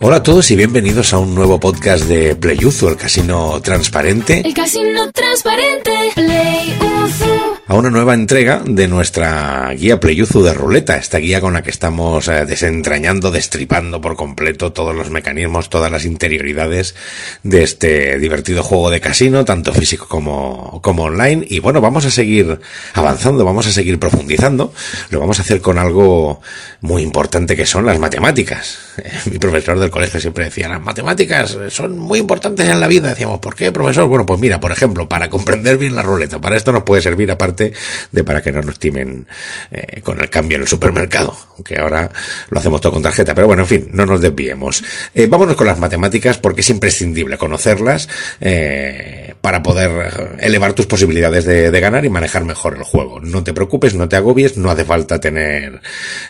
Hola a todos y bienvenidos a un nuevo podcast de Playuzu, el casino transparente. El casino transparente, Playuzu. A una nueva entrega de nuestra guía Playuzu de ruleta, esta guía con la que estamos eh, desentrañando, destripando por completo todos los mecanismos, todas las interioridades de este divertido juego de casino, tanto físico como, como online. Y bueno, vamos a seguir avanzando, vamos a seguir profundizando. Lo vamos a hacer con algo muy importante que son las matemáticas. Mi profesor del colegio siempre decía, las matemáticas son muy importantes en la vida. Decíamos, ¿por qué, profesor? Bueno, pues mira, por ejemplo, para comprender bien la ruleta, para esto nos puede servir aparte de para que no nos timen eh, con el cambio en el supermercado, aunque ahora lo hacemos todo con tarjeta. Pero bueno, en fin, no nos desviemos. Eh, vámonos con las matemáticas porque es imprescindible conocerlas eh, para poder elevar tus posibilidades de, ganar y manejar mejor el juego. No te preocupes, no te agobies, no hace falta tener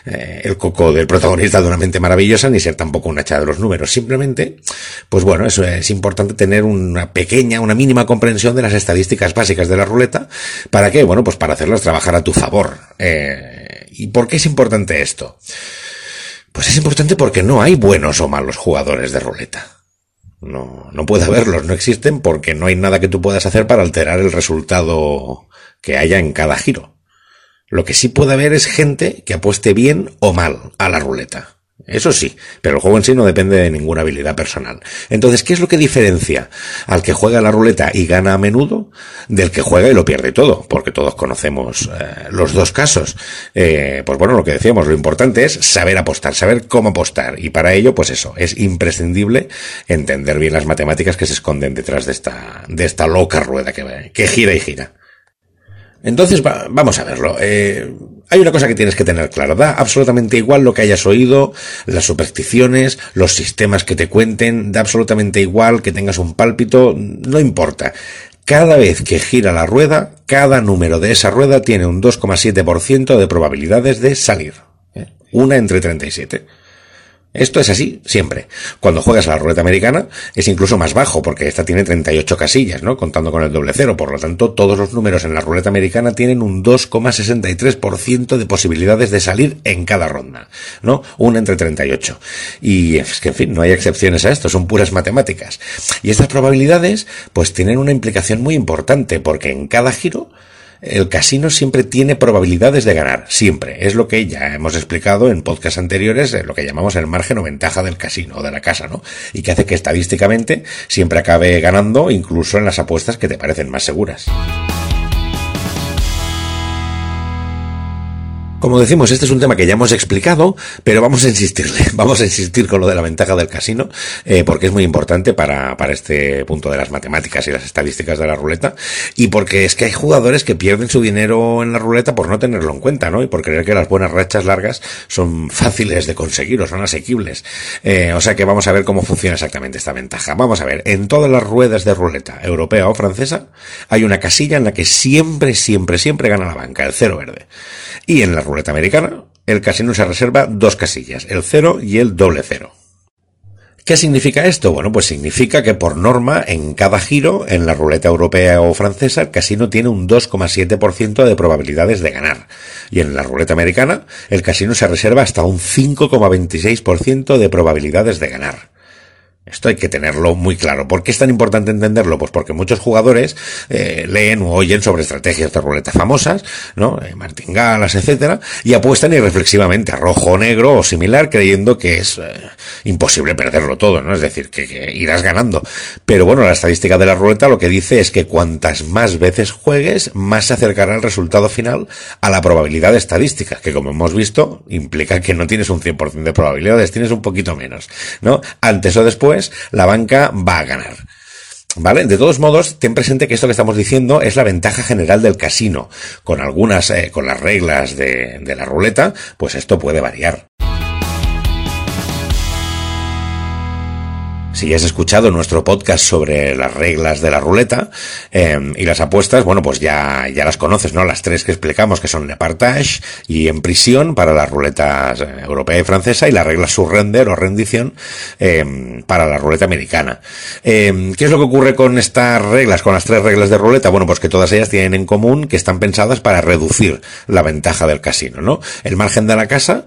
eh, el coco del protagonista de una mente maravillosa ni ser tampoco una hacha de los números. Simplemente, pues bueno, eso es importante tener una pequeña, una mínima comprensión de las estadísticas básicas de la ruleta. ¿Para qué? Bueno, pues para hacerlas trabajar a tu favor. Eh, ¿Y por qué es importante esto? Pues es importante porque no hay buenos o malos jugadores de ruleta. No, no puede haberlos, no existen porque no hay nada que tú puedas hacer para alterar el resultado que haya en cada giro. Lo que sí puede haber es gente que apueste bien o mal a la ruleta. Eso sí, pero el juego en sí no depende de ninguna habilidad personal. Entonces, ¿qué es lo que diferencia al que juega la ruleta y gana a menudo del que juega y lo pierde todo? Porque todos conocemos eh, los dos casos. Eh, pues bueno, lo que decíamos, lo importante es saber apostar, saber cómo apostar. Y para ello, pues eso, es imprescindible entender bien las matemáticas que se esconden detrás de esta, de esta loca rueda que, que gira y gira. Entonces, va, vamos a verlo. Eh, hay una cosa que tienes que tener claro. Da absolutamente igual lo que hayas oído, las supersticiones, los sistemas que te cuenten, da absolutamente igual que tengas un pálpito, no importa. Cada vez que gira la rueda, cada número de esa rueda tiene un 2,7% de probabilidades de salir. ¿eh? Una entre 37. Esto es así, siempre. Cuando juegas a la ruleta americana es incluso más bajo, porque esta tiene 38 casillas, ¿no? Contando con el doble cero. Por lo tanto, todos los números en la ruleta americana tienen un 2,63% de posibilidades de salir en cada ronda, ¿no? Una entre 38. Y es que, en fin, no hay excepciones a esto, son puras matemáticas. Y estas probabilidades, pues tienen una implicación muy importante, porque en cada giro, el casino siempre tiene probabilidades de ganar, siempre. Es lo que ya hemos explicado en podcasts anteriores, lo que llamamos el margen o ventaja del casino o de la casa, ¿no? Y que hace que estadísticamente siempre acabe ganando incluso en las apuestas que te parecen más seguras. Como decimos, este es un tema que ya hemos explicado, pero vamos a insistirle, vamos a insistir con lo de la ventaja del casino, eh, porque es muy importante para, este punto de las matemáticas y las estadísticas de la ruleta, y porque es que hay jugadores que pierden su dinero en la ruleta por no tenerlo en cuenta, ¿no? Y por creer que las buenas rachas largas son fáciles de conseguir o son asequibles. Eh, o sea que vamos a ver cómo funciona exactamente esta ventaja. Vamos a ver, en todas las ruedas de ruleta, europea o francesa, hay una casilla en la que siempre, siempre, siempre gana la banca, el cero verde. Y en la ruleta americana, el casino se reserva dos casillas, el cero y el doble cero. ¿Qué significa esto? Bueno, pues significa que por norma, en cada giro, en la ruleta europea o francesa, el casino tiene un 2,7% de probabilidades de ganar. Y en la ruleta americana, el casino se reserva hasta un 5,26% de probabilidades de ganar. Esto hay que tenerlo muy claro. ¿Por qué es tan importante entenderlo? Pues porque muchos jugadores eh, leen o oyen sobre estrategias de ruleta famosas, ¿no? Eh, martingalas, etcétera, y apuestan irreflexivamente a rojo o negro o similar, creyendo que es eh, imposible perderlo todo, ¿no? Es decir, que, que, irás ganando. Pero bueno, la estadística de la ruleta lo que dice es que cuantas más veces juegues, más se acercará el resultado final a la probabilidad estadística, que como hemos visto, implica que no tienes un 100% de probabilidades, tienes un poquito menos, ¿no? Antes o después, la banca va a ganar. ¿Vale? De todos modos, ten presente que esto que estamos diciendo es la ventaja general del casino. Con algunas, eh, con las reglas de, de la ruleta, pues esto puede variar. Si has escuchado nuestro podcast sobre las reglas de la ruleta eh, y las apuestas, bueno, pues ya, ya las conoces, ¿no? Las tres que explicamos, que son le partage y en prisión para las ruletas europea y francesa y la regla surrender o rendición eh, para la ruleta americana. Eh, ¿Qué es lo que ocurre con estas reglas, con las tres reglas de ruleta? Bueno, pues que todas ellas tienen en común que están pensadas para reducir la ventaja del casino, ¿no? El margen de la casa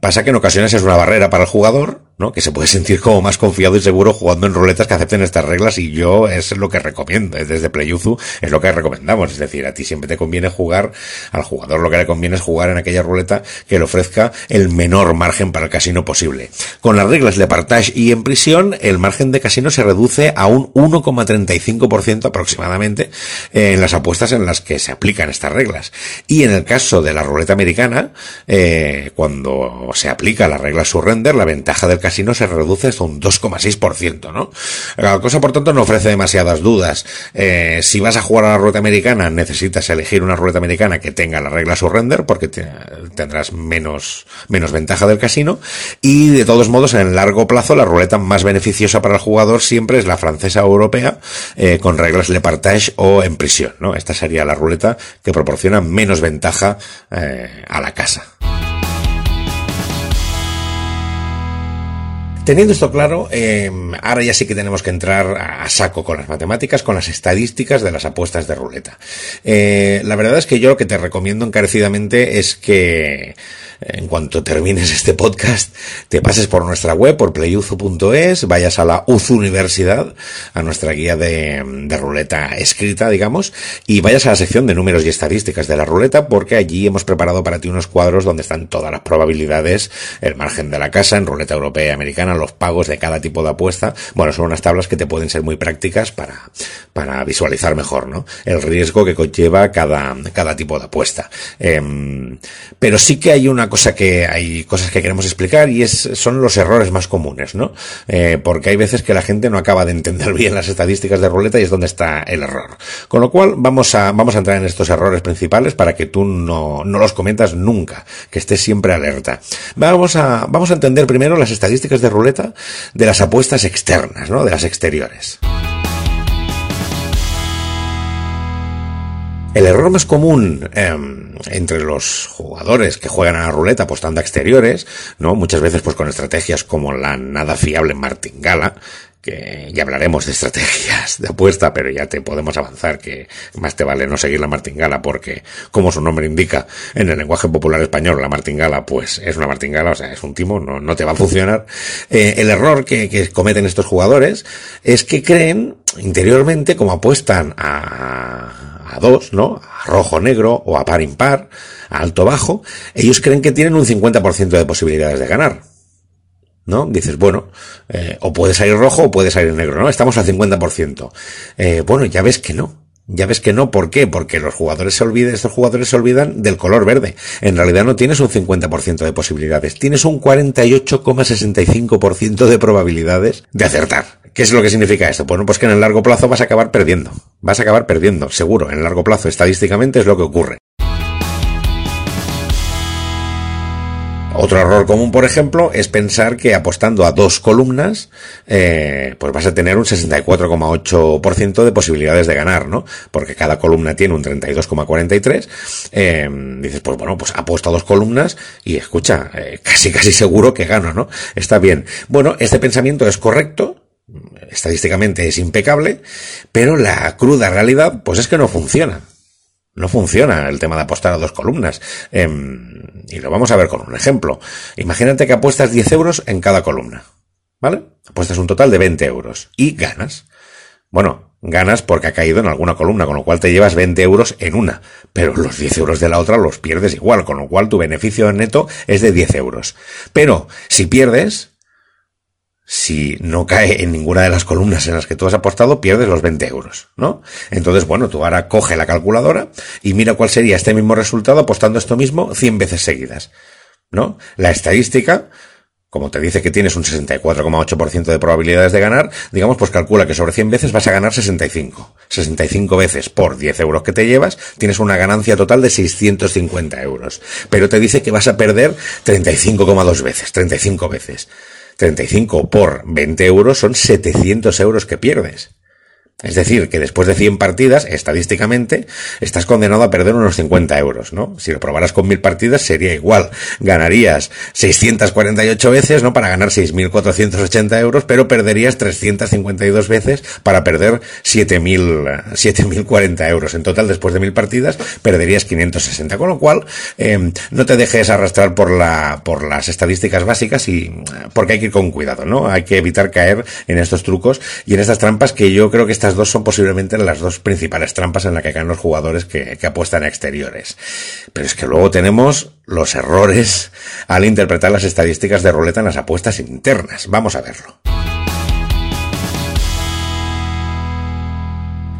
pasa que en ocasiones es una barrera para el jugador ¿no? Que se puede sentir como más confiado y seguro jugando en ruletas que acepten estas reglas y yo es lo que recomiendo. Desde Playuzu es lo que recomendamos. Es decir, a ti siempre te conviene jugar, al jugador lo que le conviene es jugar en aquella ruleta que le ofrezca el menor margen para el casino posible. Con las reglas de partage y en prisión, el margen de casino se reduce a un 1,35% aproximadamente en las apuestas en las que se aplican estas reglas. Y en el caso de la ruleta americana, eh, cuando se aplica la regla surrender, la ventaja del casino se reduce hasta un 2,6%, ¿no? La cosa, por tanto, no ofrece demasiadas dudas. Eh, si vas a jugar a la ruleta americana, necesitas elegir una ruleta americana que tenga la regla surrender, porque tendrás menos, menos ventaja del casino. Y de todos modos, en el largo plazo, la ruleta más beneficiosa para el jugador siempre es la francesa o europea, eh, con reglas de partage o en prisión, ¿no? Esta sería la ruleta que proporciona menos ventaja eh, a la casa. Teniendo esto claro, eh, ahora ya sí que tenemos que entrar a saco con las matemáticas, con las estadísticas de las apuestas de ruleta. Eh, la verdad es que yo lo que te recomiendo encarecidamente es que en cuanto termines este podcast, te pases por nuestra web, por playuzu.es, vayas a la UZU Universidad, a nuestra guía de, de, ruleta escrita, digamos, y vayas a la sección de números y estadísticas de la ruleta, porque allí hemos preparado para ti unos cuadros donde están todas las probabilidades, el margen de la casa en ruleta europea y americana, los pagos de cada tipo de apuesta. Bueno, son unas tablas que te pueden ser muy prácticas para, para visualizar mejor, ¿no? El riesgo que conlleva cada, cada tipo de apuesta. Eh, pero sí que hay una cosa que hay cosas que queremos explicar y es, son los errores más comunes, ¿no? Eh, porque hay veces que la gente no acaba de entender bien las estadísticas de ruleta y es donde está el error. Con lo cual vamos a, vamos a entrar en estos errores principales para que tú no, no los cometas nunca, que estés siempre alerta. Vamos a, vamos a entender primero las estadísticas de ruleta de las apuestas externas, ¿no? De las exteriores. El error más común eh, entre los jugadores que juegan a la ruleta apostando a exteriores, ¿no? Muchas veces pues con estrategias como la nada fiable martingala, que ya hablaremos de estrategias de apuesta, pero ya te podemos avanzar que más te vale no seguir la martingala porque, como su nombre indica, en el lenguaje popular español, la martingala pues es una martingala, o sea, es un timo, no, no te va a funcionar. Eh, el error que, que cometen estos jugadores es que creen interiormente como apuestan a a dos, ¿no? A rojo negro o a par impar, a alto bajo, ellos creen que tienen un 50% de posibilidades de ganar. ¿No? Dices, bueno, eh, o puede salir rojo o puede salir negro, ¿no? Estamos al 50%. Eh, bueno, ya ves que no. Ya ves que no, ¿por qué? Porque los jugadores se olvidan, estos jugadores se olvidan del color verde. En realidad no tienes un 50% de posibilidades, tienes un 48,65% de probabilidades de acertar. ¿Qué es lo que significa esto? Bueno, pues que en el largo plazo vas a acabar perdiendo. Vas a acabar perdiendo, seguro. En el largo plazo, estadísticamente, es lo que ocurre. Otro error común, por ejemplo, es pensar que apostando a dos columnas, eh, pues vas a tener un 64,8% de posibilidades de ganar, ¿no? Porque cada columna tiene un 32,43. Eh, dices, pues bueno, pues apuesto a dos columnas y escucha, eh, casi casi seguro que gano, ¿no? Está bien. Bueno, este pensamiento es correcto, estadísticamente es impecable, pero la cruda realidad, pues es que no funciona. No funciona el tema de apostar a dos columnas. Eh, y lo vamos a ver con un ejemplo. Imagínate que apuestas 10 euros en cada columna. ¿Vale? Apuestas un total de 20 euros. Y ganas. Bueno, ganas porque ha caído en alguna columna, con lo cual te llevas 20 euros en una. Pero los 10 euros de la otra los pierdes igual, con lo cual tu beneficio neto es de 10 euros. Pero si pierdes, si no cae en ninguna de las columnas en las que tú has apostado, pierdes los 20 euros, ¿no? Entonces, bueno, tú ahora coge la calculadora y mira cuál sería este mismo resultado apostando esto mismo 100 veces seguidas, ¿no? La estadística, como te dice que tienes un 64,8% de probabilidades de ganar, digamos, pues calcula que sobre 100 veces vas a ganar 65. 65 veces por 10 euros que te llevas, tienes una ganancia total de 650 euros. Pero te dice que vas a perder 35,2 veces, 35 veces. 35 por 20 euros son 700 euros que pierdes. Es decir, que después de 100 partidas, estadísticamente, estás condenado a perder unos 50 euros, ¿no? Si lo probaras con 1000 partidas sería igual. Ganarías 648 veces, ¿no? Para ganar 6480 euros, pero perderías 352 veces para perder 7000, 7040 euros. En total, después de 1000 partidas, perderías 560. Con lo cual, eh, no te dejes arrastrar por la, por las estadísticas básicas y, porque hay que ir con cuidado, ¿no? Hay que evitar caer en estos trucos y en estas trampas que yo creo que estas dos son posiblemente las dos principales trampas en las que caen los jugadores que, apuestan a exteriores. Pero es que luego tenemos los errores al interpretar las estadísticas de ruleta en las apuestas internas. Vamos a verlo.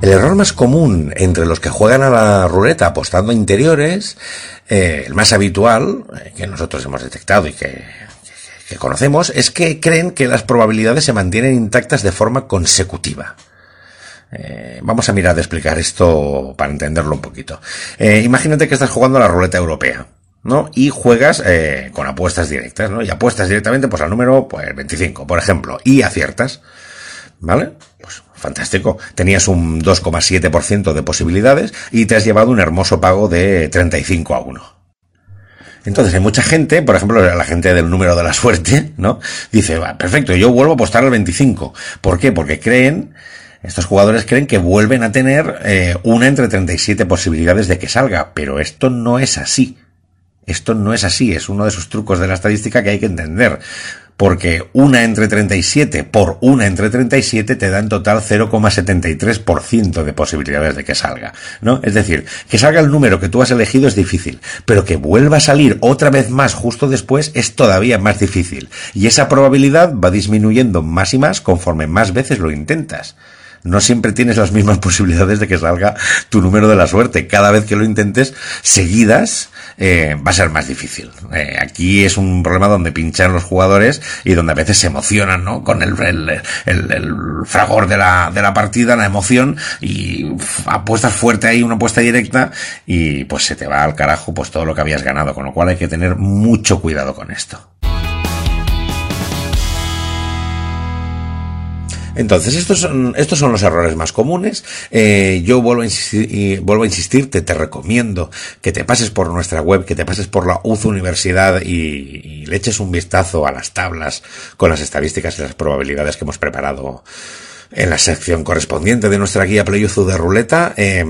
El error más común entre los que juegan a la ruleta apostando a interiores, eh, el más habitual, eh, que nosotros hemos detectado y que, que conocemos, es que creen que las probabilidades se mantienen intactas de forma consecutiva. Eh, vamos a mirar de explicar esto para entenderlo un poquito. Eh, imagínate que estás jugando a la ruleta europea. ¿no? Y juegas eh, con apuestas directas, ¿no? Y apuestas directamente pues al número pues 25, por ejemplo, y aciertas. ¿Vale? Pues fantástico. Tenías un 2,7% de posibilidades y te has llevado un hermoso pago de 35 a 1. Entonces hay mucha gente, por ejemplo, la gente del número de la suerte, ¿no? Dice, va, perfecto, yo vuelvo a apostar al 25. ¿Por qué? Porque creen estos jugadores creen que vuelven a tener eh, una entre 37 posibilidades de que salga, pero esto no es así. Esto no es así, es uno de esos trucos de la estadística que hay que entender. Porque una entre 37 por una entre 37 te da en total 0,73% de posibilidades de que salga, ¿no? Es decir, que salga el número que tú has elegido es difícil, pero que vuelva a salir otra vez más justo después es todavía más difícil. Y esa probabilidad va disminuyendo más y más conforme más veces lo intentas no siempre tienes las mismas posibilidades de que salga tu número de la suerte. Cada vez que lo intentes seguidas, eh, va a ser más difícil. Eh, aquí es un problema donde pinchan los jugadores y donde a veces se emocionan, ¿no? Con el, fragor de la, de la partida, la emoción, y apuestas fuerte ahí, una apuesta directa, y pues se te va al carajo pues todo lo que habías ganado, con lo cual hay que tener mucho cuidado con esto. Entonces, estos son, estos son los errores más comunes. Eh, yo vuelvo a, insistir, vuelvo a insistirte, te recomiendo que te pases por nuestra web, que te pases por la UZ Universidad y, y le eches un vistazo a las tablas con las estadísticas y las probabilidades que hemos preparado en la sección correspondiente de nuestra guía Playuzu de ruleta, eh,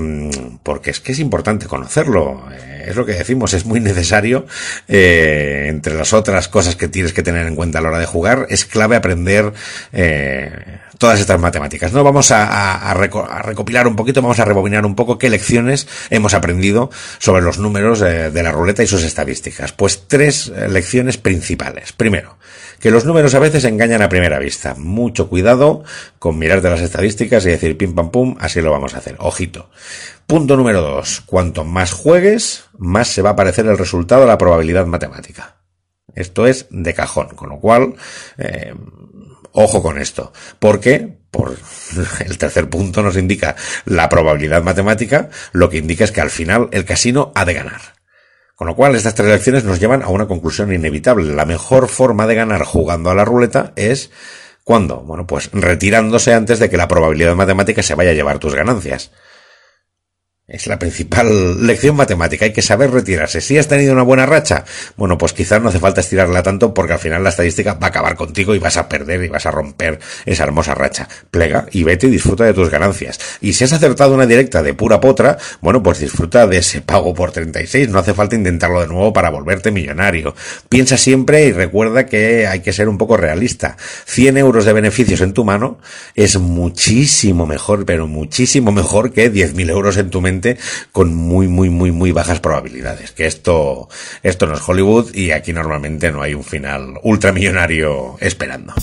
porque es que es importante conocerlo. Eh, es lo que decimos, es muy necesario. Eh, entre las otras cosas que tienes que tener en cuenta a la hora de jugar, es clave aprender eh, todas estas matemáticas. No vamos a, a, a, recopilar un poquito, vamos a rebobinar un poco qué lecciones hemos aprendido sobre los números de la ruleta y sus estadísticas. Pues tres lecciones principales. Primero, que los números a veces engañan a primera vista. Mucho cuidado con mirarte las estadísticas y decir pim pam pum, así lo vamos a hacer. Ojito. Punto número dos. Cuanto más juegues, más se va a parecer el resultado a la probabilidad matemática. Esto es de cajón, con lo cual, eh, Ojo con esto, porque por el tercer punto nos indica la probabilidad matemática, lo que indica es que al final el casino ha de ganar. Con lo cual, estas tres lecciones nos llevan a una conclusión inevitable. La mejor forma de ganar jugando a la ruleta es ¿cuándo? Bueno, pues retirándose antes de que la probabilidad matemática se vaya a llevar tus ganancias. Es la principal lección matemática. Hay que saber retirarse. Si has tenido una buena racha, bueno, pues quizás no hace falta estirarla tanto porque al final la estadística va a acabar contigo y vas a perder y vas a romper esa hermosa racha. Plega y vete y disfruta de tus ganancias. Y si has acertado una directa de pura potra, bueno, pues disfruta de ese pago por 36. No hace falta intentarlo de nuevo para volverte millonario. Piensa siempre y recuerda que hay que ser un poco realista. 100 euros de beneficios en tu mano es muchísimo mejor, pero muchísimo mejor que 10.000 euros en tu mente con muy, muy, muy, muy bajas probabilidades. Que esto, esto no es Hollywood y aquí normalmente no hay un final ultramillonario esperando.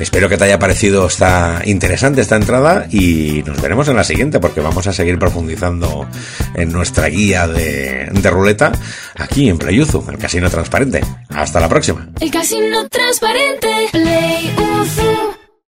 Espero que te haya parecido esta interesante esta entrada y nos veremos en la siguiente porque vamos a seguir profundizando en nuestra guía de, de ruleta aquí en Playuzu, el casino transparente. Hasta la próxima. El casino transparente, Play.